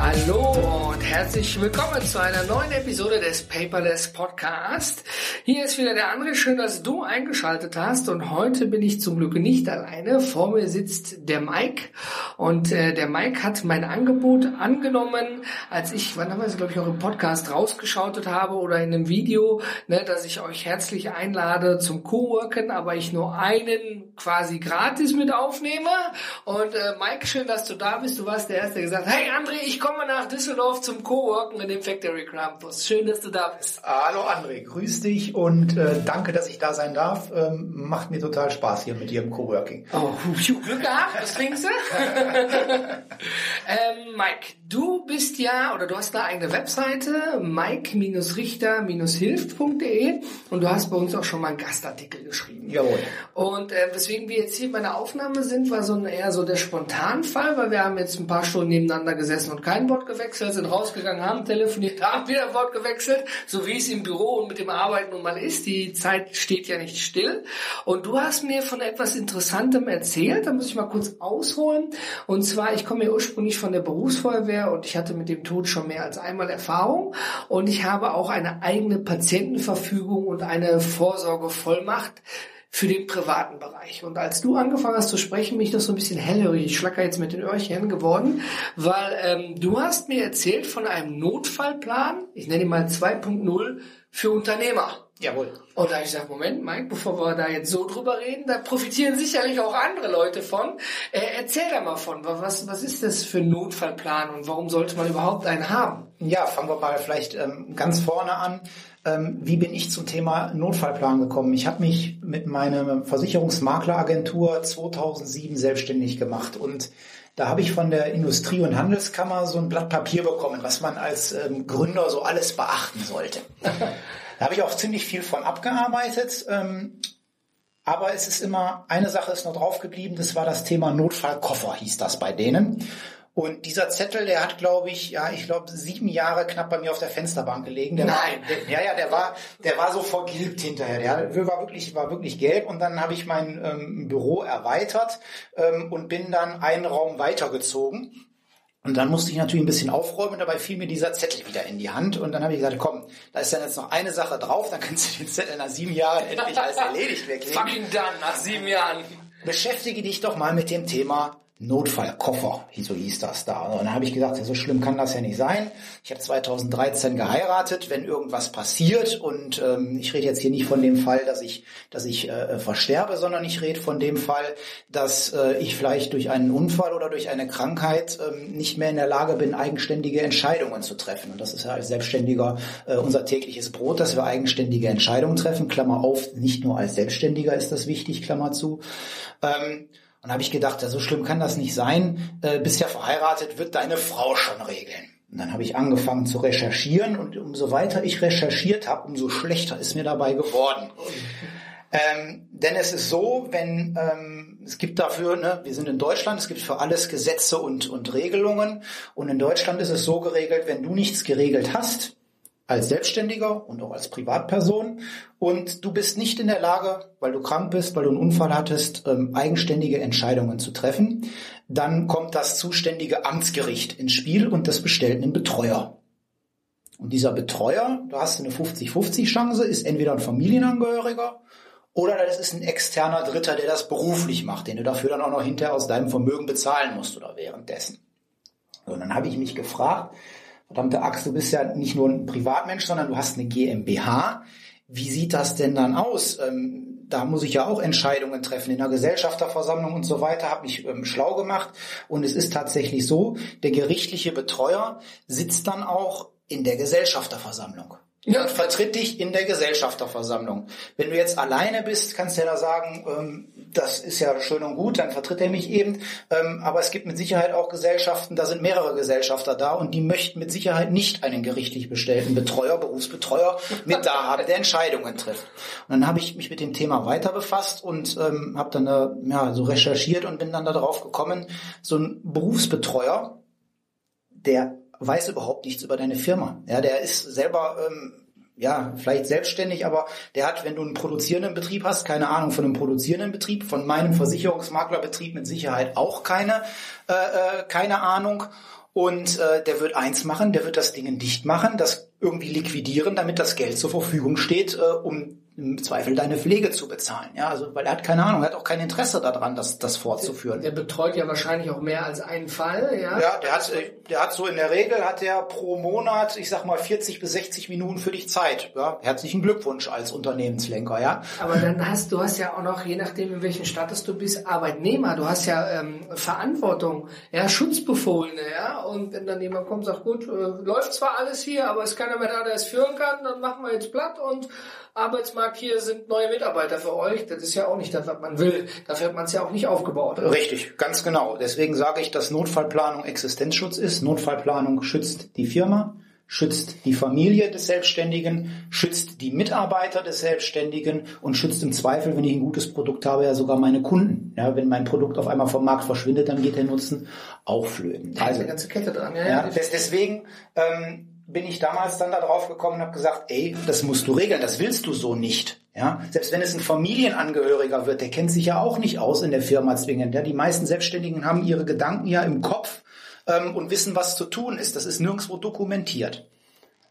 Hallo und herzlich willkommen zu einer neuen Episode des Paperless Podcast. Hier ist wieder der André. Schön, dass du eingeschaltet hast. Und heute bin ich zum Glück nicht alleine. Vor mir sitzt der Mike. Und äh, der Mike hat mein Angebot angenommen, als ich, wann haben wir es, glaube ich, auch im Podcast rausgeschautet habe oder in einem Video, ne, dass ich euch herzlich einlade zum Coworken, aber ich nur einen quasi gratis mit aufnehme. Und äh, Mike, schön, dass du da bist. Du warst der Erste, der gesagt hat, hey André, ich komme nach Düsseldorf zum Coworken in dem Factory Campus. Schön, dass du da bist. Hallo André, grüß dich und äh, danke, dass ich da sein darf. Ähm, macht mir total Spaß hier mit dir im Coworking. Oh, Glück gehabt, was denkst du? ähm, Mike, du bist ja, oder du hast eine eigene Webseite, mike-richter-hilft.de und du hast bei uns auch schon mal einen Gastartikel geschrieben. Jawohl. Und äh, weswegen wir jetzt hier bei der Aufnahme sind, war so ein, eher so der Spontanfall, weil wir haben jetzt ein paar Stunden nebeneinander gesessen und kein Wort gewechselt, sind rausgegangen, haben telefoniert, haben wieder ein Wort gewechselt, so wie es im Büro und mit dem Arbeiten nun mal ist. Die Zeit steht ja nicht still. Und du hast mir von etwas Interessantem erzählt, da muss ich mal kurz ausholen. Und zwar, ich komme ja ursprünglich von der Berufsfeuerwehr und ich hatte mit dem Tod schon mehr als einmal Erfahrung. Und ich habe auch eine eigene Patientenverfügung und eine Vorsorgevollmacht für den privaten Bereich. Und als du angefangen hast zu sprechen, bin ich noch so ein bisschen hellhörig, ich schlacker jetzt mit den Öhrchen geworden, weil ähm, du hast mir erzählt von einem Notfallplan, ich nenne ihn mal 2.0 für Unternehmer. Jawohl. Und da habe ich gesagt, Moment, Mike, bevor wir da jetzt so drüber reden, da profitieren sicherlich auch andere Leute von. Äh, erzähl da mal von, was, was ist das für ein Notfallplan und warum sollte man überhaupt einen haben? Ja, fangen wir mal vielleicht ähm, ganz vorne an. Ähm, wie bin ich zum Thema Notfallplan gekommen? Ich habe mich mit meiner Versicherungsmakleragentur 2007 selbstständig gemacht und da habe ich von der Industrie- und Handelskammer so ein Blatt Papier bekommen, was man als ähm, Gründer so alles beachten sollte. Da habe ich auch ziemlich viel von abgearbeitet. Ähm, aber es ist immer, eine Sache ist noch drauf geblieben, das war das Thema Notfallkoffer, hieß das bei denen. Und dieser Zettel, der hat, glaube ich, ja, ich glaube, sieben Jahre knapp bei mir auf der Fensterbank gelegen. Der Nein. War, der, ja, ja, der war, der war so vergilbt hinterher. Der war wirklich, war wirklich gelb. Und dann habe ich mein ähm, Büro erweitert ähm, und bin dann einen Raum weitergezogen. Und dann musste ich natürlich ein bisschen aufräumen, dabei fiel mir dieser Zettel wieder in die Hand und dann habe ich gesagt, komm, da ist dann jetzt noch eine Sache drauf, dann kannst du den Zettel nach sieben Jahren endlich als erledigt weglegen. Fucking done, nach sieben Jahren. Beschäftige dich doch mal mit dem Thema Notfallkoffer, so hieß das da. Und dann habe ich gesagt, so schlimm kann das ja nicht sein. Ich habe 2013 geheiratet, wenn irgendwas passiert und ähm, ich rede jetzt hier nicht von dem Fall, dass ich, dass ich äh, versterbe, sondern ich rede von dem Fall, dass äh, ich vielleicht durch einen Unfall oder durch eine Krankheit ähm, nicht mehr in der Lage bin, eigenständige Entscheidungen zu treffen. Und das ist ja als Selbstständiger äh, unser tägliches Brot, dass wir eigenständige Entscheidungen treffen. Klammer auf, nicht nur als Selbstständiger ist das wichtig, Klammer zu. Ähm, und habe ich gedacht, ja, so schlimm kann das nicht sein. Äh, bist ja verheiratet, wird deine Frau schon regeln. Und dann habe ich angefangen zu recherchieren und umso weiter ich recherchiert habe, umso schlechter ist mir dabei geworden. Ähm, denn es ist so, wenn ähm, es gibt dafür, ne, wir sind in Deutschland, es gibt für alles Gesetze und, und Regelungen. Und in Deutschland ist es so geregelt, wenn du nichts geregelt hast, als Selbstständiger und auch als Privatperson und du bist nicht in der Lage, weil du krank bist, weil du einen Unfall hattest, ähm, eigenständige Entscheidungen zu treffen, dann kommt das zuständige Amtsgericht ins Spiel und das bestellt einen Betreuer. Und dieser Betreuer, du hast eine 50-50 Chance, ist entweder ein Familienangehöriger oder das ist ein externer Dritter, der das beruflich macht, den du dafür dann auch noch hinterher aus deinem Vermögen bezahlen musst oder währenddessen. Und dann habe ich mich gefragt, verdammte Axt, du bist ja nicht nur ein Privatmensch, sondern du hast eine GmbH. Wie sieht das denn dann aus? Ähm, da muss ich ja auch Entscheidungen treffen in der Gesellschafterversammlung und so weiter, habe mich ähm, schlau gemacht. Und es ist tatsächlich so, der gerichtliche Betreuer sitzt dann auch in der Gesellschafterversammlung. Ja, und vertritt dich in der Gesellschafterversammlung. Wenn du jetzt alleine bist, kannst du ja da sagen, ähm, das ist ja schön und gut, dann vertritt er mich eben. Ähm, aber es gibt mit Sicherheit auch Gesellschaften, da sind mehrere Gesellschafter da und die möchten mit Sicherheit nicht einen gerichtlich bestellten Betreuer, Berufsbetreuer mit da haben, der Entscheidungen trifft. Und dann habe ich mich mit dem Thema weiter befasst und ähm, habe dann äh, ja, so recherchiert und bin dann darauf gekommen, so ein Berufsbetreuer, der weiß überhaupt nichts über deine Firma. Ja, der ist selber ähm, ja, vielleicht selbstständig, aber der hat, wenn du einen produzierenden Betrieb hast, keine Ahnung von einem produzierenden Betrieb, von meinem Versicherungsmaklerbetrieb mit Sicherheit auch keine, äh, äh, keine Ahnung. Und äh, der wird eins machen, der wird das Ding dicht machen, das irgendwie liquidieren, damit das Geld zur Verfügung steht, äh, um im Zweifel deine Pflege zu bezahlen. Ja, also weil er hat keine Ahnung, er hat auch kein Interesse daran, das, das fortzuführen. Der, der betreut ja wahrscheinlich auch mehr als einen Fall, ja. Ja, der hat, der hat so in der Regel hat er pro Monat, ich sag mal 40 bis 60 Minuten für dich Zeit. Ja, herzlichen Glückwunsch als Unternehmenslenker, ja. Aber dann hast du hast ja auch noch, je nachdem in welchem Status du bist, Arbeitnehmer. Du hast ja ähm, Verantwortung, ja, Schutzbefohlene, ja. Und wenn dann jemand kommt, sagt gut, äh, läuft zwar alles hier, aber es ist keiner mehr da, der es führen kann, dann machen wir jetzt platt und Arbeitsmarkt hier sind neue Mitarbeiter für euch. Das ist ja auch nicht das, was man will. Dafür hat man es ja auch nicht aufgebaut. Richtig, ganz genau. Deswegen sage ich, dass Notfallplanung Existenzschutz ist. Notfallplanung schützt die Firma, schützt die Familie des Selbstständigen, schützt die Mitarbeiter des Selbstständigen und schützt im Zweifel, wenn ich ein gutes Produkt habe, ja sogar meine Kunden. Ja, wenn mein Produkt auf einmal vom Markt verschwindet, dann geht der Nutzen auch flöten. Da also, ist eine ganze Kette dran. Ja, ja deswegen ähm, bin ich damals dann da drauf gekommen und habe gesagt, ey, das musst du regeln, das willst du so nicht. Ja, selbst wenn es ein Familienangehöriger wird, der kennt sich ja auch nicht aus in der Firma zwingend. Ja, die meisten Selbstständigen haben ihre Gedanken ja im Kopf ähm, und wissen, was zu tun ist. Das ist nirgendwo dokumentiert.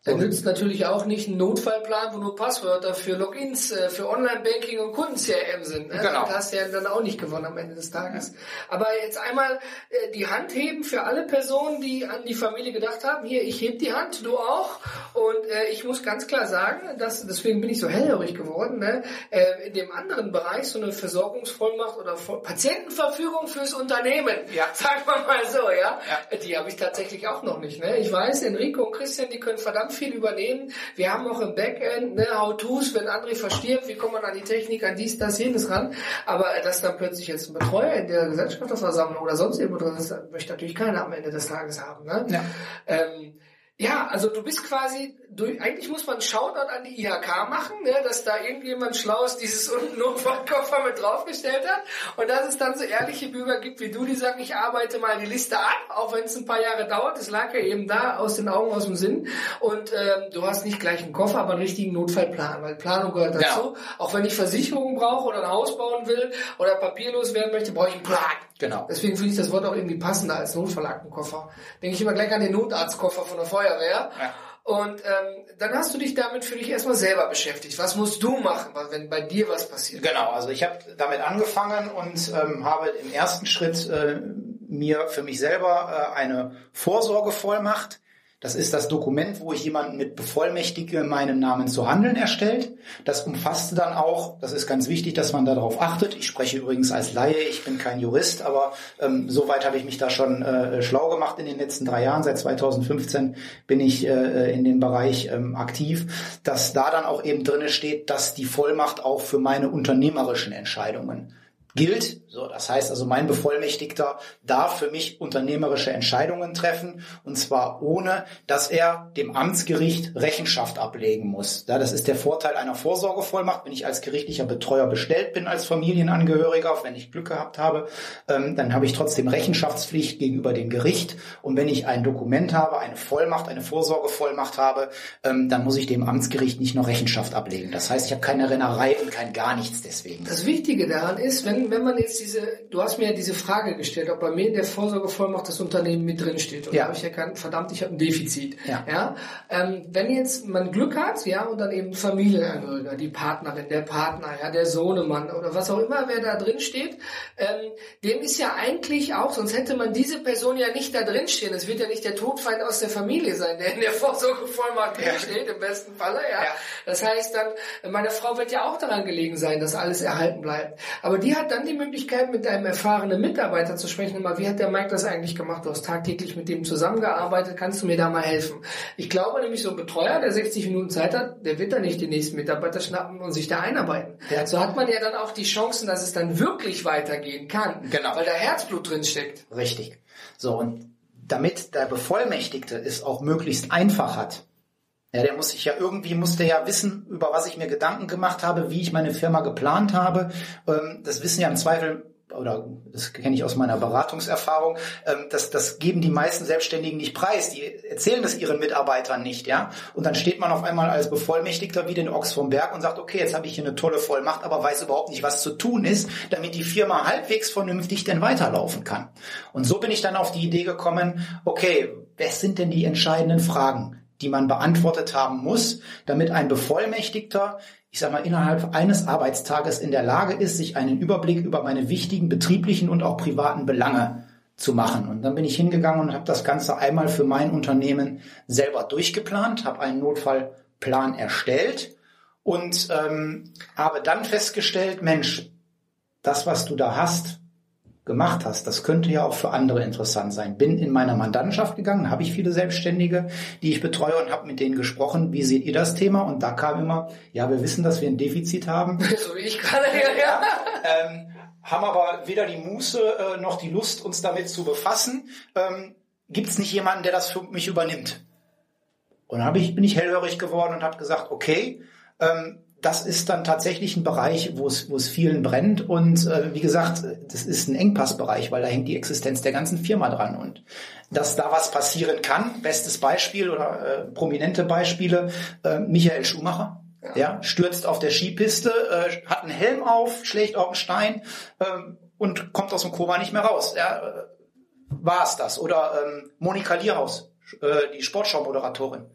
Da nützt natürlich auch nicht ein Notfallplan, wo nur Passwörter für Logins, äh, für Online-Banking und Kunden-CRM sind. Ne? Genau. Das hast du ja dann auch nicht gewonnen am Ende des Tages. Aber jetzt einmal äh, die Hand heben für alle Personen, die an die Familie gedacht haben. Hier, ich heb die Hand, du auch. Und äh, ich muss ganz klar sagen, dass, deswegen bin ich so hellhörig geworden, ne? äh, in dem anderen Bereich so eine Versorgungsvollmacht oder Patientenverfügung fürs Unternehmen, ja. sagen wir mal so, ja, ja. die habe ich tatsächlich auch noch nicht. Ne? Ich weiß, Enrico und Christian, die können verdammt viel übernehmen. Wir haben auch im Backend ne, How-Tos, wenn André verstirbt, wie kommt man an die Technik, an dies, das, jenes ran. Aber dass dann plötzlich jetzt ein Betreuer in der Gesellschafterversammlung oder sonst irgendwo drin ist, möchte natürlich keiner am Ende des Tages haben. Ne? Ja. Ähm, ja, also du bist quasi, du, eigentlich muss man einen Shoutout an die IHK machen, ne, dass da irgendjemand Schlaues dieses Notfallkoffer mit draufgestellt hat und dass es dann so ehrliche Bürger gibt wie du, die sagen, ich arbeite mal die Liste ab, auch wenn es ein paar Jahre dauert. Es lag ja eben da, aus den Augen, aus dem Sinn. Und ähm, du hast nicht gleich einen Koffer, aber einen richtigen Notfallplan, weil Planung gehört dazu. Ja. Auch wenn ich Versicherungen brauche oder ein Haus bauen will oder papierlos werden möchte, brauche ich einen Plan. Genau. Deswegen finde ich das Wort auch irgendwie passender als Notfallaktenkoffer. Denke ich immer gleich an den Notarztkoffer von der Feuerwehr. Ja. Und ähm, dann hast du dich damit für dich erstmal selber beschäftigt. Was musst du machen, wenn bei dir was passiert? Genau, also ich habe damit angefangen und ähm, habe im ersten Schritt äh, mir für mich selber äh, eine Vorsorgevollmacht das ist das Dokument, wo ich jemanden mit bevollmächtige, meinen Namen zu handeln erstellt. Das umfasste dann auch, das ist ganz wichtig, dass man darauf achtet. Ich spreche übrigens als Laie, ich bin kein Jurist, aber ähm, soweit habe ich mich da schon äh, schlau gemacht in den letzten drei Jahren. Seit 2015 bin ich äh, in dem Bereich ähm, aktiv, dass da dann auch eben drinne steht, dass die Vollmacht auch für meine unternehmerischen Entscheidungen gilt. So, das heißt also, mein Bevollmächtigter darf für mich unternehmerische Entscheidungen treffen und zwar ohne, dass er dem Amtsgericht Rechenschaft ablegen muss. Ja, das ist der Vorteil einer Vorsorgevollmacht. Wenn ich als gerichtlicher Betreuer bestellt bin als Familienangehöriger, wenn ich Glück gehabt habe, ähm, dann habe ich trotzdem Rechenschaftspflicht gegenüber dem Gericht. Und wenn ich ein Dokument habe, eine Vollmacht, eine Vorsorgevollmacht habe, ähm, dann muss ich dem Amtsgericht nicht noch Rechenschaft ablegen. Das heißt, ich habe keine Rennerei und kein gar nichts deswegen. Das Wichtige daran ist, wenn wenn, man jetzt diese, du hast mir ja diese Frage gestellt, ob bei mir in der Vorsorgevollmacht das Unternehmen mit drin steht. Und ja. da habe ich erkannt, verdammt, ich habe ein Defizit. Ja. ja? Ähm, wenn jetzt man Glück hat, ja, und dann eben Familienangehöriger, die Partnerin, der Partner, ja, der Sohnemann oder was auch immer, wer da drin steht, ähm, dem ist ja eigentlich auch, sonst hätte man diese Person ja nicht da drin stehen. Es wird ja nicht der Todfeind aus der Familie sein, der in der Vorsorgevollmacht ja. steht, im besten Falle, ja. ja. Das heißt dann, meine Frau wird ja auch daran gelegen sein, dass alles erhalten bleibt. Aber die hat dann die Möglichkeit, mit einem erfahrenen Mitarbeiter zu sprechen. Immer, wie hat der Mike das eigentlich gemacht? Du hast tagtäglich mit dem zusammengearbeitet. Kannst du mir da mal helfen? Ich glaube nämlich, so ein Betreuer, der 60 Minuten Zeit hat, der wird da nicht die nächsten Mitarbeiter schnappen und sich da einarbeiten. Ja. So hat man ja dann auch die Chancen, dass es dann wirklich weitergehen kann. Genau. Weil da Herzblut drin steckt. Richtig. So, und damit der Bevollmächtigte es auch möglichst einfach hat, ja, der muss sich ja irgendwie, muss der ja wissen, über was ich mir Gedanken gemacht habe, wie ich meine Firma geplant habe. Ähm, das wissen ja im Zweifel oder das kenne ich aus meiner Beratungserfahrung, ähm, das, das geben die meisten Selbstständigen nicht preis. Die erzählen das ihren Mitarbeitern nicht, ja. Und dann steht man auf einmal als Bevollmächtigter wie den Ochs vom Berg und sagt, okay, jetzt habe ich hier eine tolle Vollmacht, aber weiß überhaupt nicht, was zu tun ist, damit die Firma halbwegs vernünftig denn weiterlaufen kann. Und so bin ich dann auf die Idee gekommen, okay, was sind denn die entscheidenden Fragen? Die man beantwortet haben muss, damit ein Bevollmächtigter, ich sage mal, innerhalb eines Arbeitstages in der Lage ist, sich einen Überblick über meine wichtigen betrieblichen und auch privaten Belange zu machen. Und dann bin ich hingegangen und habe das Ganze einmal für mein Unternehmen selber durchgeplant, habe einen Notfallplan erstellt und ähm, habe dann festgestellt, Mensch, das, was du da hast, gemacht hast, das könnte ja auch für andere interessant sein. Bin in meiner Mandantschaft gegangen, habe ich viele Selbstständige, die ich betreue und habe mit denen gesprochen, wie seht ihr das Thema? Und da kam immer, ja, wir wissen, dass wir ein Defizit haben. So wie ich gerade ja. Ähm, haben aber weder die Muße äh, noch die Lust, uns damit zu befassen. Ähm, Gibt es nicht jemanden, der das für mich übernimmt? Und dann hab ich, bin ich hellhörig geworden und habe gesagt, okay, ähm, das ist dann tatsächlich ein Bereich, wo es, wo es vielen brennt. Und äh, wie gesagt, das ist ein Engpassbereich, weil da hängt die Existenz der ganzen Firma dran. Und dass da was passieren kann, bestes Beispiel oder äh, prominente Beispiele, äh, Michael Schumacher. Ja. ja. stürzt auf der Skipiste, äh, hat einen Helm auf, schlägt auf einen Stein äh, und kommt aus dem Koma nicht mehr raus. Ja, äh, war es das? Oder ähm, Monika Lierhaus, äh, die Sportschau-Moderatorin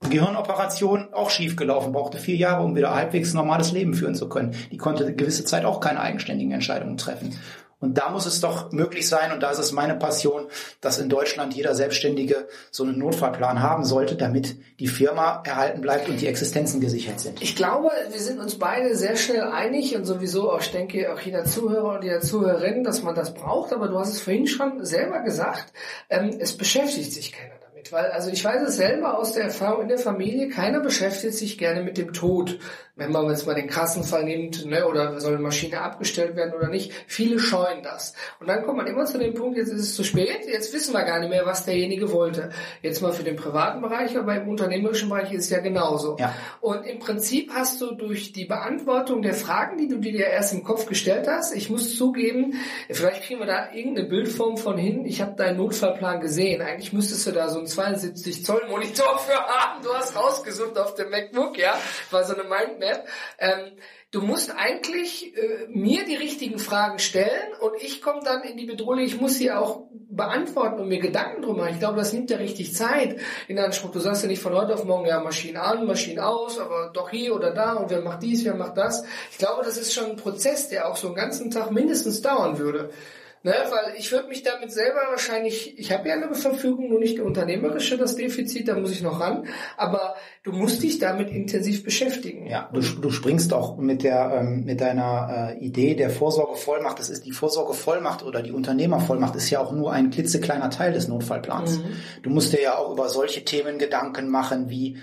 Gehirnoperation auch schief gelaufen, brauchte vier Jahre, um wieder halbwegs normales Leben führen zu können. Die konnte eine gewisse Zeit auch keine eigenständigen Entscheidungen treffen. Und da muss es doch möglich sein, und da ist es meine Passion, dass in Deutschland jeder Selbstständige so einen Notfallplan haben sollte, damit die Firma erhalten bleibt und die Existenzen gesichert sind. Ich glaube, wir sind uns beide sehr schnell einig und sowieso auch, ich denke, auch jeder Zuhörer und jeder Zuhörerin, dass man das braucht. Aber du hast es vorhin schon selber gesagt, ähm, es beschäftigt sich keiner weil, also ich weiß es selber aus der Erfahrung in der Familie, keiner beschäftigt sich gerne mit dem Tod wenn man jetzt mal den krassen Fall nimmt, ne, oder soll eine Maschine abgestellt werden oder nicht, viele scheuen das. Und dann kommt man immer zu dem Punkt, jetzt ist es zu spät, jetzt wissen wir gar nicht mehr, was derjenige wollte. Jetzt mal für den privaten Bereich, aber im unternehmerischen Bereich ist es ja genauso. Ja. Und im Prinzip hast du durch die Beantwortung der Fragen, die du dir erst im Kopf gestellt hast, ich muss zugeben, vielleicht kriegen wir da irgendeine Bildform von hin, ich habe deinen Notfallplan gesehen, eigentlich müsstest du da so einen 72 Zoll Monitor für haben, du hast rausgesucht auf dem MacBook, ja, war so eine Mindmap. Ähm, du musst eigentlich äh, mir die richtigen Fragen stellen und ich komme dann in die Bedrohung, ich muss sie auch beantworten und mir Gedanken drum machen. Ich glaube, das nimmt ja richtig Zeit in Anspruch. Du sagst ja nicht von heute auf morgen, ja, Maschinen an, Maschinen aus, aber doch hier oder da und wer macht dies, wer macht das. Ich glaube, das ist schon ein Prozess, der auch so einen ganzen Tag mindestens dauern würde. Ne, weil ich würde mich damit selber wahrscheinlich, ich habe ja eine Verfügung, nur nicht unternehmerische, das Defizit, da muss ich noch ran, aber du musst dich damit intensiv beschäftigen. Ja, du, du springst auch mit der ähm, mit deiner äh, Idee der Vorsorgevollmacht, das ist die Vorsorgevollmacht oder die Unternehmervollmacht ist ja auch nur ein klitzekleiner Teil des Notfallplans. Mhm. Du musst dir ja auch über solche Themen Gedanken machen, wie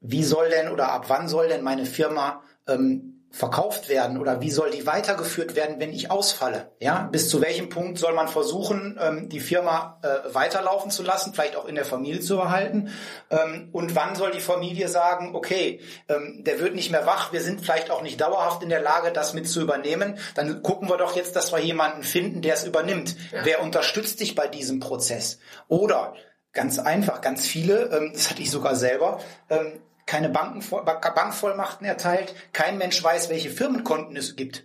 wie soll denn oder ab wann soll denn meine Firma ähm, verkauft werden oder wie soll die weitergeführt werden, wenn ich ausfalle? Ja, bis zu welchem Punkt soll man versuchen, ähm, die Firma äh, weiterlaufen zu lassen, vielleicht auch in der Familie zu erhalten? Ähm, und wann soll die Familie sagen, okay, ähm, der wird nicht mehr wach, wir sind vielleicht auch nicht dauerhaft in der Lage, das mit zu übernehmen, dann gucken wir doch jetzt, dass wir jemanden finden, der es übernimmt. Ja. Wer unterstützt dich bei diesem Prozess? Oder ganz einfach, ganz viele, das hatte ich sogar selber, keine Bankenvoll Bankvollmachten erteilt, kein Mensch weiß, welche Firmenkonten es gibt.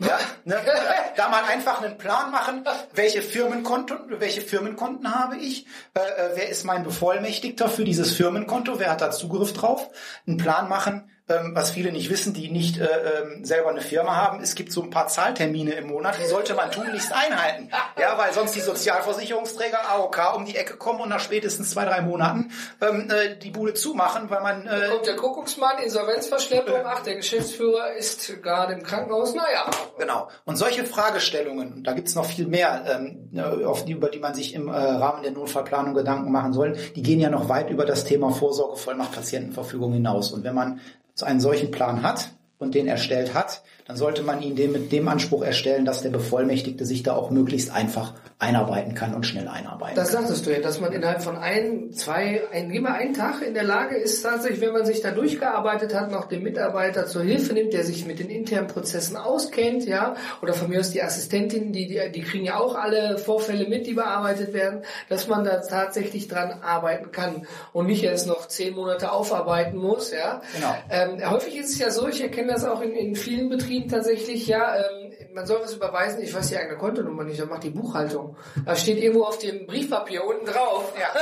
Ja, ne? Da mal einfach einen Plan machen, welche Firmenkonten, welche Firmenkonten habe ich, äh, äh, wer ist mein Bevollmächtigter für dieses Firmenkonto, wer hat da Zugriff drauf, einen Plan machen, ähm, was viele nicht wissen, die nicht äh, ähm, selber eine Firma haben. Es gibt so ein paar Zahltermine im Monat, die sollte man tunlichst einhalten. Ja, weil sonst die Sozialversicherungsträger AOK um die Ecke kommen und nach spätestens zwei, drei Monaten ähm, äh, die Bude zumachen, weil man... Äh, da kommt der Kuckucksmann, Insolvenzverschleppung, ach, der Geschäftsführer ist gerade im Krankenhaus, naja. Genau. Und solche Fragestellungen, da gibt's noch viel mehr, ähm, äh, auf die, über die man sich im äh, Rahmen der Notfallplanung Gedanken machen soll, die gehen ja noch weit über das Thema Vorsorgevollmacht Patientenverfügung hinaus. Und wenn man einen solchen Plan hat und den erstellt hat, dann sollte man ihn dem, mit dem Anspruch erstellen, dass der Bevollmächtigte sich da auch möglichst einfach einarbeiten kann und schnell einarbeiten das kann. Das sagtest du ja, dass man innerhalb von ein, zwei, ein, immer einen Tag in der Lage ist, tatsächlich, wenn man sich da durchgearbeitet hat, noch den Mitarbeiter zur Hilfe nimmt, der sich mit den internen Prozessen auskennt, ja, oder von mir aus die Assistentin, die, die, die kriegen ja auch alle Vorfälle mit, die bearbeitet werden, dass man da tatsächlich dran arbeiten kann und nicht erst noch zehn Monate aufarbeiten muss, ja. Genau. Ähm, häufig ist es ja so, ich erkenne das auch in, in vielen Betrieben tatsächlich, ja, ähm, man soll was überweisen, ich weiß die eigene Kontonummer nicht, dann macht die Buchhaltung. Da steht irgendwo auf dem Briefpapier unten drauf. Ja,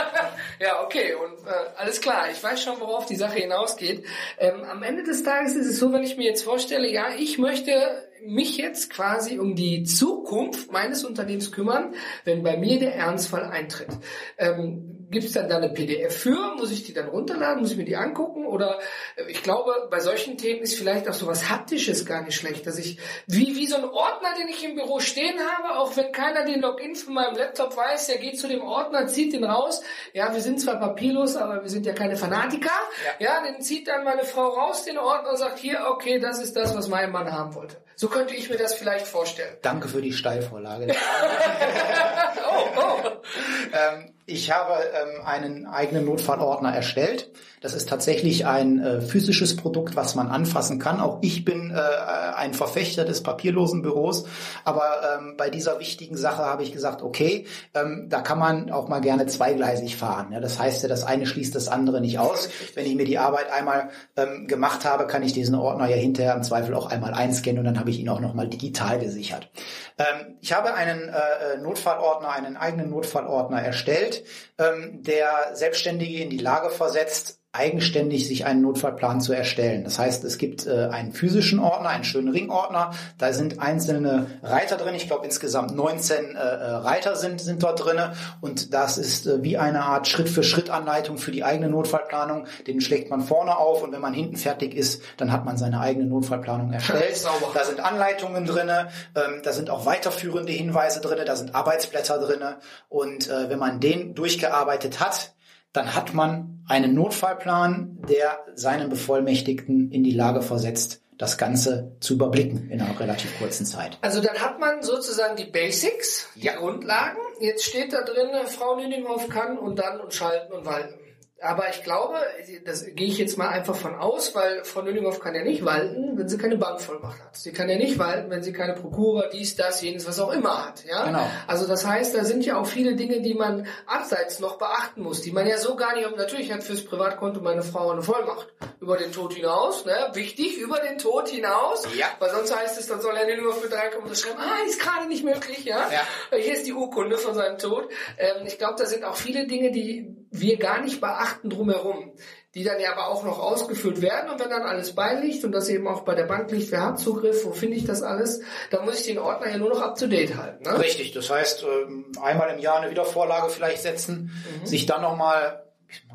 ja okay, und äh, alles klar, ich weiß schon, worauf die Sache hinausgeht. Ähm, am Ende des Tages ist es so, wenn ich mir jetzt vorstelle, ja, ich möchte mich jetzt quasi um die Zukunft meines Unternehmens kümmern, wenn bei mir der Ernstfall eintritt. Ähm, Gibt es dann da eine PDF für? Muss ich die dann runterladen? Muss ich mir die angucken? Oder äh, ich glaube, bei solchen Themen ist vielleicht auch so was Haptisches gar nicht schlecht, dass ich wie, wie so ein Ordner, den ich im Büro stehen habe, auch wenn keiner den Login von meinem Laptop weiß, der geht zu dem Ordner, zieht den raus. Ja, wir sind zwar papierlos, aber wir sind ja keine Fanatiker. Ja, ja den zieht dann meine Frau raus, den Ordner, und sagt hier, okay, das ist das, was mein Mann haben wollte. So könnte ich mir das vielleicht vorstellen. Danke für die Steilvorlage. oh, oh. ähm, ich habe ähm, einen eigenen Notfallordner erstellt. Das ist tatsächlich ein äh, physisches Produkt, was man anfassen kann. Auch ich bin äh, ein Verfechter des papierlosen Büros. Aber ähm, bei dieser wichtigen Sache habe ich gesagt, okay, ähm, da kann man auch mal gerne zweigleisig fahren. Ja, das heißt ja, das eine schließt das andere nicht aus. Wenn ich mir die Arbeit einmal ähm, gemacht habe, kann ich diesen Ordner ja hinterher im Zweifel auch einmal einscannen und dann habe ich ihn auch nochmal digital gesichert. Ähm, ich habe einen äh, Notfallordner, einen eigenen Notfallordner erstellt, der Selbstständige in die Lage versetzt, eigenständig sich einen Notfallplan zu erstellen. Das heißt, es gibt äh, einen physischen Ordner, einen schönen Ringordner. Da sind einzelne Reiter drin. Ich glaube, insgesamt 19 äh, äh, Reiter sind, sind dort drinne. Und das ist äh, wie eine Art Schritt-für-Schritt-Anleitung für die eigene Notfallplanung. Den schlägt man vorne auf und wenn man hinten fertig ist, dann hat man seine eigene Notfallplanung erstellt. da sind Anleitungen drinne. Ähm, da sind auch weiterführende Hinweise drinne. Da sind Arbeitsblätter drinne. Und äh, wenn man den durchgearbeitet hat, dann hat man einen Notfallplan, der seinen Bevollmächtigten in die Lage versetzt, das Ganze zu überblicken in einer relativ kurzen Zeit. Also dann hat man sozusagen die Basics, die ja. Grundlagen. Jetzt steht da drin, Frau Lüninghoff kann und dann und schalten und walten. Aber ich glaube, das gehe ich jetzt mal einfach von aus, weil Frau Nöllinghoff kann ja nicht walten, wenn sie keine Bankvollmacht hat. Sie kann ja nicht walten, wenn sie keine Prokura, dies, das, jenes, was auch immer hat. Ja? Genau. Also das heißt, da sind ja auch viele Dinge, die man abseits noch beachten muss, die man ja so gar nicht, natürlich hat fürs Privatkonto meine Frau eine Vollmacht über den Tod hinaus, ne? wichtig, über den Tod hinaus, ja. weil sonst heißt es, dann soll er Nöllinghoff für drei Komma schreiben, ah, ist gerade nicht möglich, ja? ja. Hier ist die Urkunde von seinem Tod. Ähm, ich glaube, da sind auch viele Dinge, die wir gar nicht beachten drumherum, die dann ja aber auch noch ausgeführt werden und wenn dann alles beiliegt und das eben auch bei der Bank liegt, wer hat Zugriff, wo finde ich das alles, dann muss ich den Ordner ja nur noch up to date halten. Ne? Richtig, das heißt ähm, einmal im Jahr eine Wiedervorlage vielleicht setzen, mhm. sich dann nochmal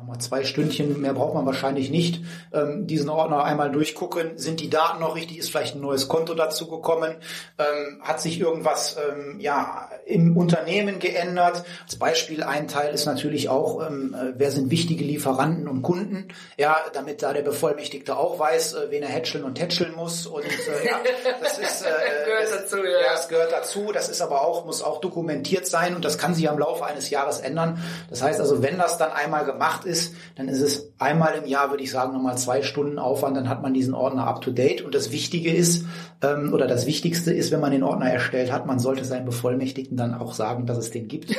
mal zwei Stündchen, mehr braucht man wahrscheinlich nicht, ähm, diesen Ordner einmal durchgucken. Sind die Daten noch richtig? Ist vielleicht ein neues Konto dazu gekommen? Ähm, hat sich irgendwas ähm, ja im Unternehmen geändert? Als Beispiel ein Teil ist natürlich auch, ähm, äh, wer sind wichtige Lieferanten und Kunden? Ja, damit da der Bevollmächtigte auch weiß, äh, wen er hätscheln und tätscheln muss. Und äh, ja, das ist äh, gehört das, dazu, ja. ja, das gehört dazu. Das ist aber auch muss auch dokumentiert sein und das kann sich am Laufe eines Jahres ändern. Das heißt also, wenn das dann einmal gemacht gemacht ist, dann ist es einmal im Jahr, würde ich sagen, nochmal zwei Stunden Aufwand, dann hat man diesen Ordner up to date. Und das Wichtige ist, ähm, oder das Wichtigste ist, wenn man den Ordner erstellt hat, man sollte seinen Bevollmächtigten dann auch sagen, dass es den gibt.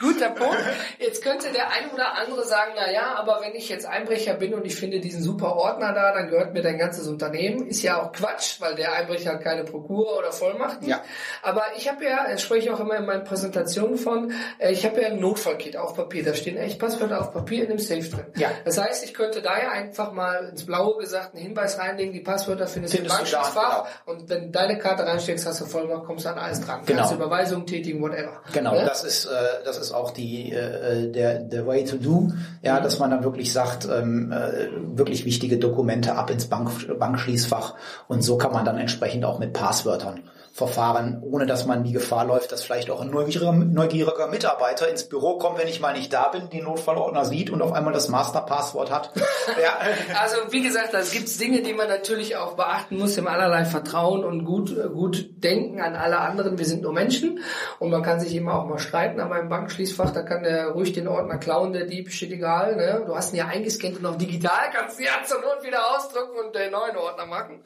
Guter Punkt. Jetzt könnte der ein oder andere sagen, na ja, aber wenn ich jetzt Einbrecher bin und ich finde diesen super Ordner da, dann gehört mir dein ganzes Unternehmen. Ist ja auch Quatsch, weil der Einbrecher hat keine Prokur oder Vollmachten. Ja. Aber ich habe ja, das spreche ich auch immer in meinen Präsentationen von, äh, ich habe ja ein Notfallkit auf Papier. Da stehen echt Passwörter auf Papier in dem Safe drin. Ja. Das heißt, ich könnte da ja einfach mal ins Blaue gesagt einen Hinweis reinlegen, die Passwörter findest, Findest du im Bankschließfach genau. und wenn deine Karte reinsteckst, hast du Vollmacht, kommst du an alles dran. Genau. Kannst Überweisungen tätigen, whatever. Genau, Ne? das ist äh, das ist auch die äh, der der way to do, ja, dass man dann wirklich sagt, ähm, äh, wirklich wichtige Dokumente ab ins Bank, Bankschließfach. Und so kann man dann entsprechend auch mit Passwörtern verfahren, ohne dass man die Gefahr läuft, dass vielleicht auch ein neugieriger, neugieriger Mitarbeiter ins Büro kommt, wenn ich mal nicht da bin, den Notfallordner sieht und auf einmal das Masterpasswort hat. ja. Also wie gesagt, da gibt's Dinge, die man natürlich auch beachten muss, im allerlei Vertrauen und gut, gut denken an alle anderen. Wir sind nur Menschen und man kann sich immer auch mal streiten, aber im Bankschließfach, da kann der ruhig den Ordner klauen, der Dieb steht egal. Ne? Du hast ihn ja eingescannt und auch digital kannst du ja zur Not wieder ausdrucken und den neuen Ordner machen.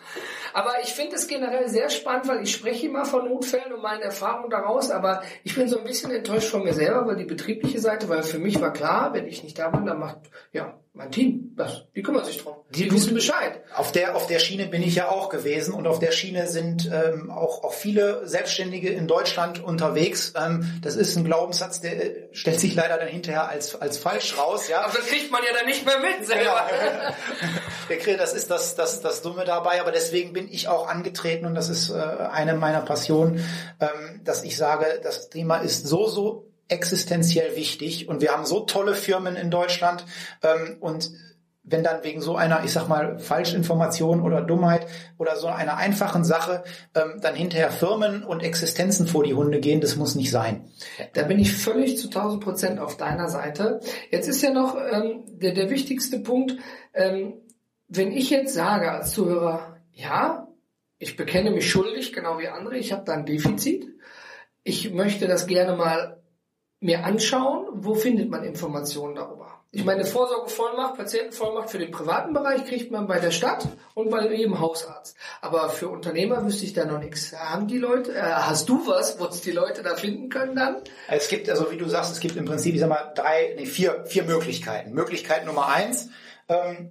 Aber ich finde es generell sehr spannend, weil ich spreche immer von Notfällen und meinen Erfahrungen daraus, aber ich bin so ein bisschen enttäuscht von mir selber, weil die betriebliche Seite, weil für mich war klar, wenn ich nicht da bin, dann macht ja mein Team das. Die kümmern sich drum. Die, wissen Bescheid. Auf der, auf der Schiene bin ich ja auch gewesen und auf der Schiene sind ähm, auch, auch viele Selbstständige in Deutschland unterwegs. Ähm, das ist ein Glaubenssatz, der äh, stellt sich leider dann hinterher als, als falsch raus. Ja? Aber das kriegt man ja dann nicht mehr mit selber. Der Krieg, das ist das, das, das Dumme dabei, aber deswegen bin ich auch angetreten und das ist äh, eine meiner Passionen, ähm, dass ich sage, das Thema ist so, so existenziell wichtig und wir haben so tolle Firmen in Deutschland ähm, und wenn dann wegen so einer, ich sag mal, Falschinformation oder Dummheit oder so einer einfachen Sache ähm, dann hinterher Firmen und Existenzen vor die Hunde gehen, das muss nicht sein. Da bin ich völlig zu 1000 Prozent auf deiner Seite. Jetzt ist ja noch ähm, der, der wichtigste Punkt, ähm, wenn ich jetzt sage als Zuhörer, ja, ich bekenne mich schuldig, genau wie andere, ich habe da ein Defizit, ich möchte das gerne mal mir anschauen, wo findet man Informationen darüber? Ich meine, Vorsorgevollmacht, Patientenvollmacht für den privaten Bereich kriegt man bei der Stadt und bei jedem Hausarzt. Aber für Unternehmer wüsste ich da noch nichts. Haben die Leute, äh, hast du was, wo es die Leute da finden können dann? Es gibt, also wie du sagst, es gibt im Prinzip, ich sag mal, drei, nee, vier, vier Möglichkeiten. Möglichkeit Nummer eins, ähm,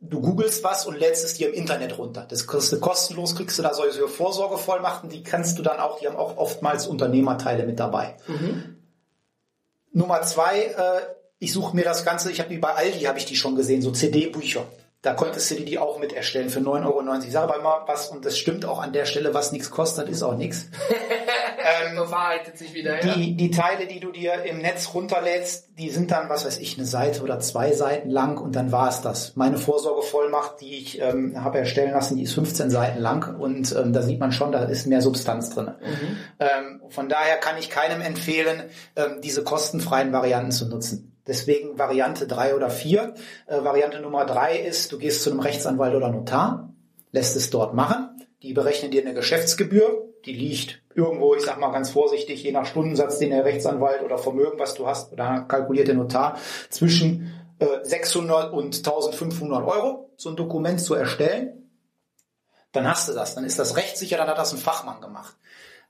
du googelst was und lädst es dir im Internet runter. Das kriegst du kostenlos, kriegst du da solche Vorsorgevollmachten, die kannst du dann auch, die haben auch oftmals Unternehmerteile mit dabei. Nummer zwei, äh, ich suche mir das Ganze, ich habe die bei Aldi, habe ich die schon gesehen, so CD-Bücher. Da konntest du die auch mit erstellen für 9,90 Euro. Ich sage aber immer was, und das stimmt auch an der Stelle, was nichts kostet, ist auch nichts. Bewahrheitet sich wieder, ja. Die, die Teile, die du dir im Netz runterlädst, die sind dann, was weiß ich, eine Seite oder zwei Seiten lang und dann war es das. Meine Vorsorgevollmacht, die ich ähm, habe erstellen lassen, die ist 15 Seiten lang und ähm, da sieht man schon, da ist mehr Substanz drin. Ähm, von daher kann ich keinem empfehlen, ähm, diese kostenfreien Varianten zu nutzen. Deswegen Variante drei oder vier. Äh, Variante Nummer drei ist, du gehst zu einem Rechtsanwalt oder Notar, lässt es dort machen, die berechnen dir eine Geschäftsgebühr, die liegt irgendwo, ich sag mal ganz vorsichtig, je nach Stundensatz, den der Rechtsanwalt oder Vermögen, was du hast, oder kalkuliert der Notar, zwischen äh, 600 und 1500 Euro, so ein Dokument zu erstellen. Dann hast du das, dann ist das rechtssicher, dann hat das ein Fachmann gemacht.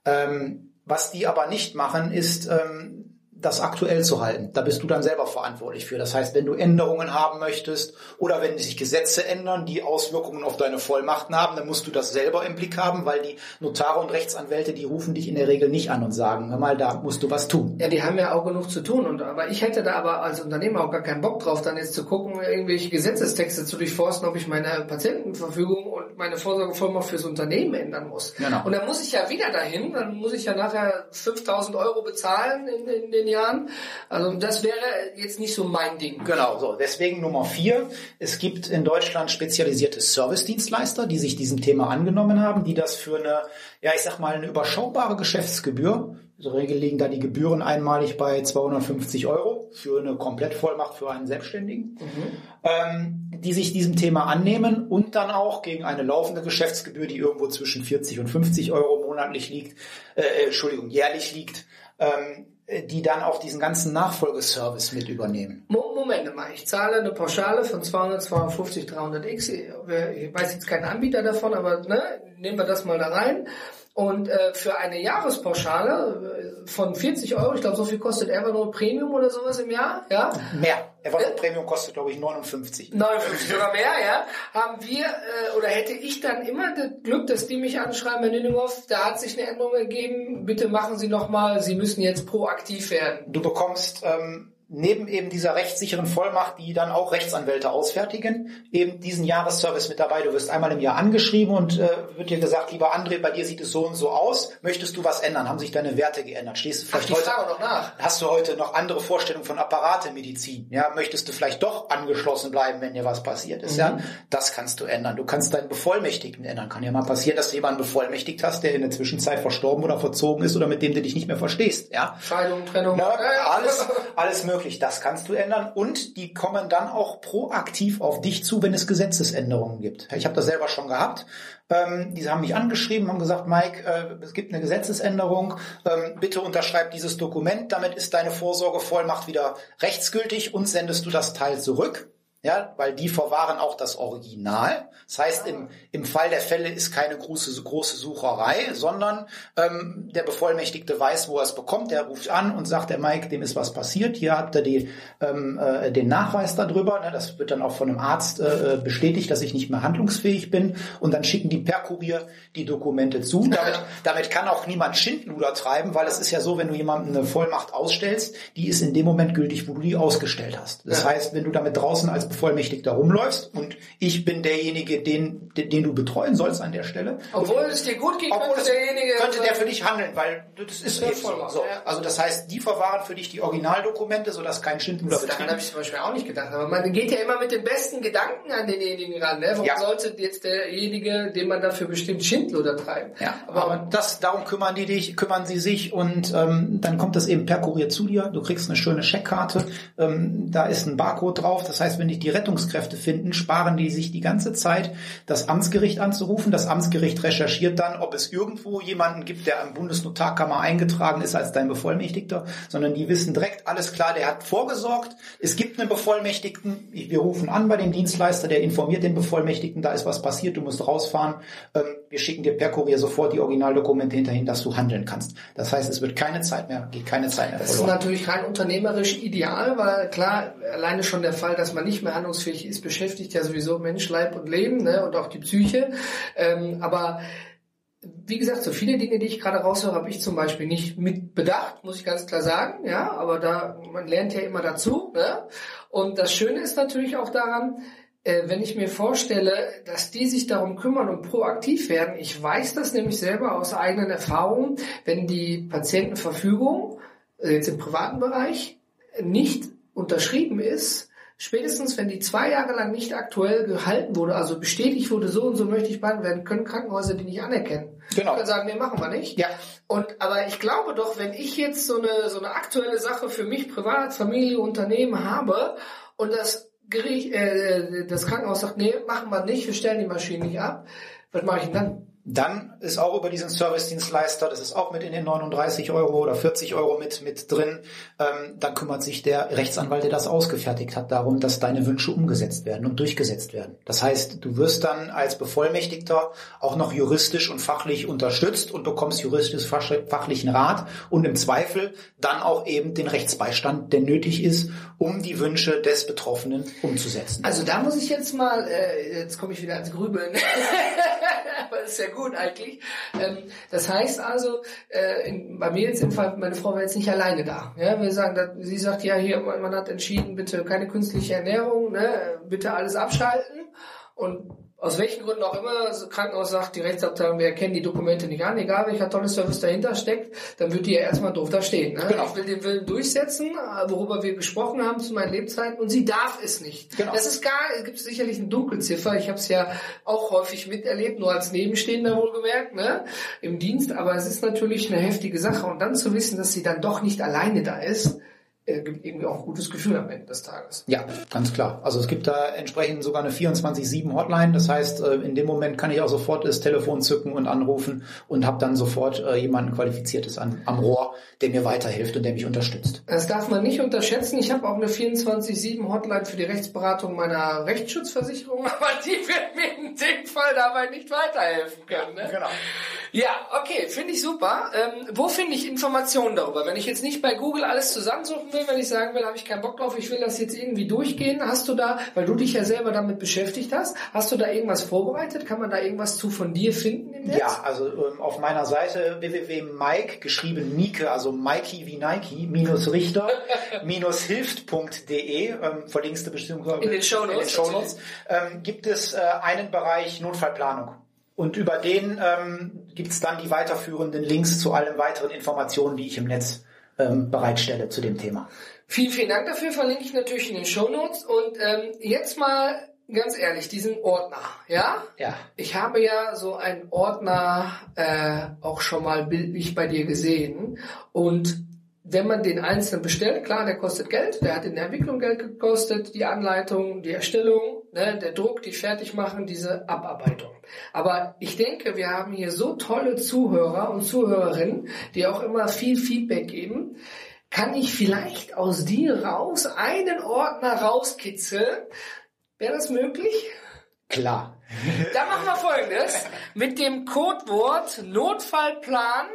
Ähm, was die aber nicht machen, ist, ähm, das aktuell zu halten. Da bist du dann selber verantwortlich für. Das heißt, wenn du Änderungen haben möchtest oder wenn sich Gesetze ändern, die Auswirkungen auf deine Vollmachten haben, dann musst du das selber im Blick haben, weil die Notare und Rechtsanwälte, die rufen dich in der Regel nicht an und sagen, hör mal, da musst du was tun. Ja, die haben ja auch genug zu tun. Und, aber ich hätte da aber als Unternehmer auch gar keinen Bock drauf, dann jetzt zu gucken, irgendwelche Gesetzestexte zu durchforsten, ob ich meine Patientenverfügung und meine Vorsorgevollmacht fürs Unternehmen ändern muss. Genau. Und dann muss ich ja wieder dahin, dann muss ich ja nachher 5000 Euro bezahlen in, in den Jahren. Also das wäre jetzt nicht so mein Ding. Genau, so. Deswegen Nummer vier. Es gibt in Deutschland spezialisierte Servicedienstleister, die sich diesem Thema angenommen haben, die das für eine, ja, ich sag mal, eine überschaubare Geschäftsgebühr, in der Regel liegen da die Gebühren einmalig bei 250 Euro für eine Komplettvollmacht für einen Selbstständigen, ähm, die sich diesem Thema annehmen und dann auch gegen eine laufende Geschäftsgebühr, die irgendwo zwischen 40 und 50 Euro monatlich liegt, äh, äh, Entschuldigung, jährlich liegt, ähm, äh, die dann auch diesen ganzen Nachfolgeservice mit übernehmen. Moment mal, ich zahle eine Pauschale von 200, 250, 300 X. Ich weiß jetzt keinen Anbieter davon, aber ne, nehmen wir das mal da rein. Und äh, für eine Jahrespauschale äh, von 40 Euro, ich glaube, so viel kostet Evernote Premium oder sowas im Jahr, ja? Mehr. Evernote äh, Premium kostet, glaube ich, 59. 59 sogar mehr, ja. Haben wir, äh, oder hätte ich dann immer das Glück, dass die mich anschreiben, Herr Nüninghoff, da hat sich eine Änderung ergeben, bitte machen Sie nochmal, Sie müssen jetzt proaktiv werden. Du bekommst ähm, neben eben dieser rechtssicheren Vollmacht, die dann auch Rechtsanwälte ausfertigen, eben diesen Jahresservice mit dabei. Du wirst einmal im Jahr angeschrieben und äh, wird dir gesagt, lieber André, bei dir sieht es so und so aus. Möchtest du was ändern? Haben sich deine Werte geändert? Stehst du vielleicht Ach, heute noch nach. Hast du heute noch andere Vorstellungen von Apparatemedizin? Ja, möchtest du vielleicht doch angeschlossen bleiben, wenn dir was passiert ist? Mhm. Ja, das kannst du ändern. Du kannst deinen Bevollmächtigten ändern. Kann ja mal passieren, dass du jemanden bevollmächtigt hast, der in der Zwischenzeit verstorben oder verzogen ist oder mit dem du dich nicht mehr verstehst. Ja, Scheidung, Trennung, Na, alles, alles möglich. Das kannst du ändern und die kommen dann auch proaktiv auf dich zu, wenn es Gesetzesänderungen gibt. Ich habe das selber schon gehabt. Ähm, die haben mich angeschrieben, haben gesagt, Mike, äh, es gibt eine Gesetzesänderung, ähm, bitte unterschreib dieses Dokument, damit ist deine Vorsorgevollmacht wieder rechtsgültig und sendest du das Teil zurück ja, weil die verwahren auch das Original. Das heißt, im, im Fall der Fälle ist keine große, große Sucherei, sondern ähm, der Bevollmächtigte weiß, wo er es bekommt. Der ruft an und sagt, der Mike, dem ist was passiert. Hier habt ihr die, ähm, äh, den Nachweis darüber. Ne? Das wird dann auch von einem Arzt äh, bestätigt, dass ich nicht mehr handlungsfähig bin. Und dann schicken die per Kurier die Dokumente zu. Damit, damit kann auch niemand Schindluder treiben, weil es ist ja so, wenn du jemandem eine Vollmacht ausstellst, die ist in dem Moment gültig, wo du die ausgestellt hast. Das heißt, wenn du damit draußen als Bevollmächtigter rumläufst und ich bin derjenige, den, den, den du betreuen sollst an der Stelle. Obwohl es dir gut geht, könnte derjenige... Könnte der für dich handeln, weil das ist eben so. so. Also das heißt, die verwahren für dich die Originaldokumente, sodass kein Schindluder betrieben Daran habe ich zum Beispiel auch nicht gedacht. Aber man geht ja immer mit den besten Gedanken an denjenigen ran. Ne? Warum ja. sollte jetzt derjenige, den man dafür bestimmt, Schindluder treiben? Ja, aber, aber das, darum kümmern die dich, kümmern sie sich und ähm, dann kommt das eben per Kurier zu dir. Du kriegst eine schöne Scheckkarte. Ähm, da ist ein Barcode drauf. Das heißt, wenn dich die Rettungskräfte finden, sparen die sich die ganze Zeit, das Amtsgericht anzurufen. Das Amtsgericht recherchiert dann, ob es irgendwo jemanden gibt, der im Bundesnotarkammer eingetragen ist als dein Bevollmächtigter, sondern die wissen direkt, alles klar, der hat vorgesorgt. Es gibt einen Bevollmächtigten. Wir rufen an bei dem Dienstleister, der informiert den Bevollmächtigten, da ist was passiert, du musst rausfahren. Ähm, wir schicken dir per Kurier sofort die Originaldokumente hinterhin, dass du handeln kannst. Das heißt, es wird keine Zeit mehr, geht keine Zeit mehr verloren. Das ist natürlich rein unternehmerisch ideal, weil klar, alleine schon der Fall, dass man nicht mehr handlungsfähig ist, beschäftigt ja sowieso Mensch, Leib und Leben ne, und auch die Psyche. Ähm, aber wie gesagt, so viele Dinge, die ich gerade raushöre, habe ich zum Beispiel nicht mit bedacht, muss ich ganz klar sagen. Ja, aber da man lernt ja immer dazu. Ne? Und das Schöne ist natürlich auch daran, äh, wenn ich mir vorstelle, dass die sich darum kümmern und proaktiv werden, ich weiß das nämlich selber aus eigenen Erfahrungen, wenn die Patientenverfügung äh, jetzt im privaten Bereich nicht unterschrieben ist, spätestens wenn die zwei Jahre lang nicht aktuell gehalten wurde, also bestätigt wurde, so und so möchte ich behandelt werden, können Krankenhäuser die nicht anerkennen. Genau. Die können sagen, nee, machen wir nicht. Ja. Und, aber ich glaube doch, wenn ich jetzt so eine, so eine aktuelle Sache für mich privat, Familie, Unternehmen habe und das Gericht, äh, das Krankenhaus sagt, nee, machen wir nicht, wir stellen die Maschine nicht ab. Was mache ich denn dann? Dann ist auch über diesen Service-Dienstleister, das ist auch mit in den 39 Euro oder 40 Euro mit, mit drin, ähm, dann kümmert sich der Rechtsanwalt, der das ausgefertigt hat, darum, dass deine Wünsche umgesetzt werden und durchgesetzt werden. Das heißt, du wirst dann als Bevollmächtigter auch noch juristisch und fachlich unterstützt und bekommst juristisch-fachlichen Rat und im Zweifel dann auch eben den Rechtsbeistand, der nötig ist, um die Wünsche des Betroffenen umzusetzen. Also da muss ich jetzt mal, äh, jetzt komme ich wieder ans Grübeln. aber ist ja gut eigentlich. Ähm, das heißt also, äh, bei mir jetzt im Fall, meine Frau war jetzt nicht alleine da. Ja, wir sagen, sie sagt ja hier, man, man hat entschieden, bitte keine künstliche Ernährung, ne, bitte alles abschalten und aus welchen Gründen auch immer, das Krankenhaus sagt, die Rechtsabteilung, wir erkennen die Dokumente nicht an, egal welcher tolle Service dahinter steckt, dann wird die ja erstmal doof da stehen. Ne? Genau. Ich will den Willen durchsetzen, worüber wir gesprochen haben zu meinen Lebzeiten, und sie darf es nicht. Genau. Das ist gar, es gibt sicherlich eine Dunkelziffer, ich habe es ja auch häufig miterlebt, nur als Nebenstehender wohlgemerkt, ne? im Dienst, aber es ist natürlich eine heftige Sache. Und dann zu wissen, dass sie dann doch nicht alleine da ist, äh, irgendwie auch ein gutes Gefühl am Ende des Tages. Ja, ganz klar. Also es gibt da entsprechend sogar eine 24-7 Hotline. Das heißt, äh, in dem Moment kann ich auch sofort das Telefon zücken und anrufen und habe dann sofort äh, jemanden Qualifiziertes an, am Rohr, der mir weiterhilft und der mich unterstützt. Das darf man nicht unterschätzen. Ich habe auch eine 24-7 Hotline für die Rechtsberatung meiner Rechtsschutzversicherung, aber die wird mir in dem Fall dabei nicht weiterhelfen können. Ne? Genau. Ja, okay, finde ich super. Ähm, wo finde ich Informationen darüber? Wenn ich jetzt nicht bei Google alles zusammensuchen will, wenn ich sagen will, habe ich keinen Bock drauf, ich will das jetzt irgendwie durchgehen, hast du da, weil du dich ja selber damit beschäftigt hast, hast du da irgendwas vorbereitet? Kann man da irgendwas zu von dir finden im Netz? Ja, also ähm, auf meiner Seite www.mike, geschrieben Nike, also Mikey wie Nike, minus Richter, minus hilft.de, ähm, verlinkst du bestimmt In den den Shownotes ähm, gibt es äh, einen Bereich Notfallplanung. Und über den ähm, gibt es dann die weiterführenden Links zu allen weiteren Informationen, die ich im Netz ähm, bereitstelle zu dem Thema. Vielen, vielen Dank dafür, verlinke ich natürlich in den Shownotes. Und ähm, jetzt mal ganz ehrlich, diesen Ordner, ja? Ja. Ich habe ja so einen Ordner äh, auch schon mal bildlich bei dir gesehen. Und wenn man den einzeln bestellt, klar, der kostet Geld, der hat in der Entwicklung Geld gekostet, die Anleitung, die Erstellung, ne, der Druck, die Fertigmachen, diese Abarbeitung. Aber ich denke, wir haben hier so tolle Zuhörer und Zuhörerinnen, die auch immer viel Feedback geben. Kann ich vielleicht aus dir raus einen Ordner rauskitzeln? Wäre das möglich? Klar. Dann machen wir folgendes. Mit dem Codewort Notfallplan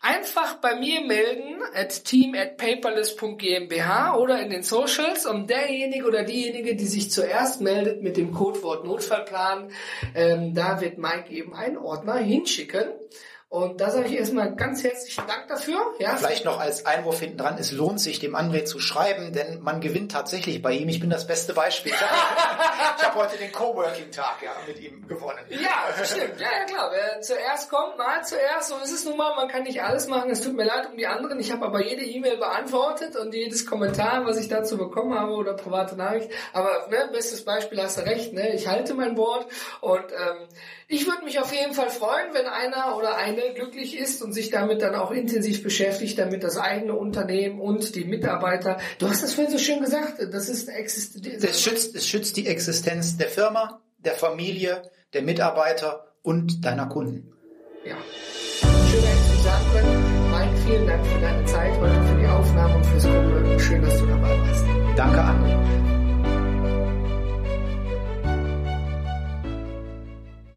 einfach bei mir melden at team at paperless.gmbh oder in den Socials und derjenige oder diejenige, die sich zuerst meldet mit dem Codewort Notfallplan, ähm, da wird Mike eben einen Ordner hinschicken. Und da sage ich erstmal ganz herzlichen Dank dafür. Ja, Vielleicht noch als Einwurf hinten dran, es lohnt sich, dem André zu schreiben, denn man gewinnt tatsächlich bei ihm. Ich bin das beste Beispiel. ich habe heute den Coworking-Tag ja, mit ihm gewonnen. Ja, stimmt. Ja, ja, klar. Wer zuerst kommt, mal zuerst. So ist es nun mal. Man kann nicht alles machen. Es tut mir leid um die anderen. Ich habe aber jede E-Mail beantwortet und jedes Kommentar, was ich dazu bekommen habe oder private Nachricht. Aber ne, bestes Beispiel hast du recht. Ne? Ich halte mein Wort und ähm, ich würde mich auf jeden Fall freuen, wenn einer oder eine glücklich ist und sich damit dann auch intensiv beschäftigt, damit das eigene Unternehmen und die Mitarbeiter. Du hast das vorhin so schön gesagt. Das ist Existenz. Es schützt, es schützt die Existenz der Firma, der Familie, der Mitarbeiter und deiner Kunden. Ja. Schön, dass ich sagen können. Mike, vielen Dank für deine Zeit heute, für die Aufnahme und fürs Kommen. Schön, dass du dabei warst. Danke, André.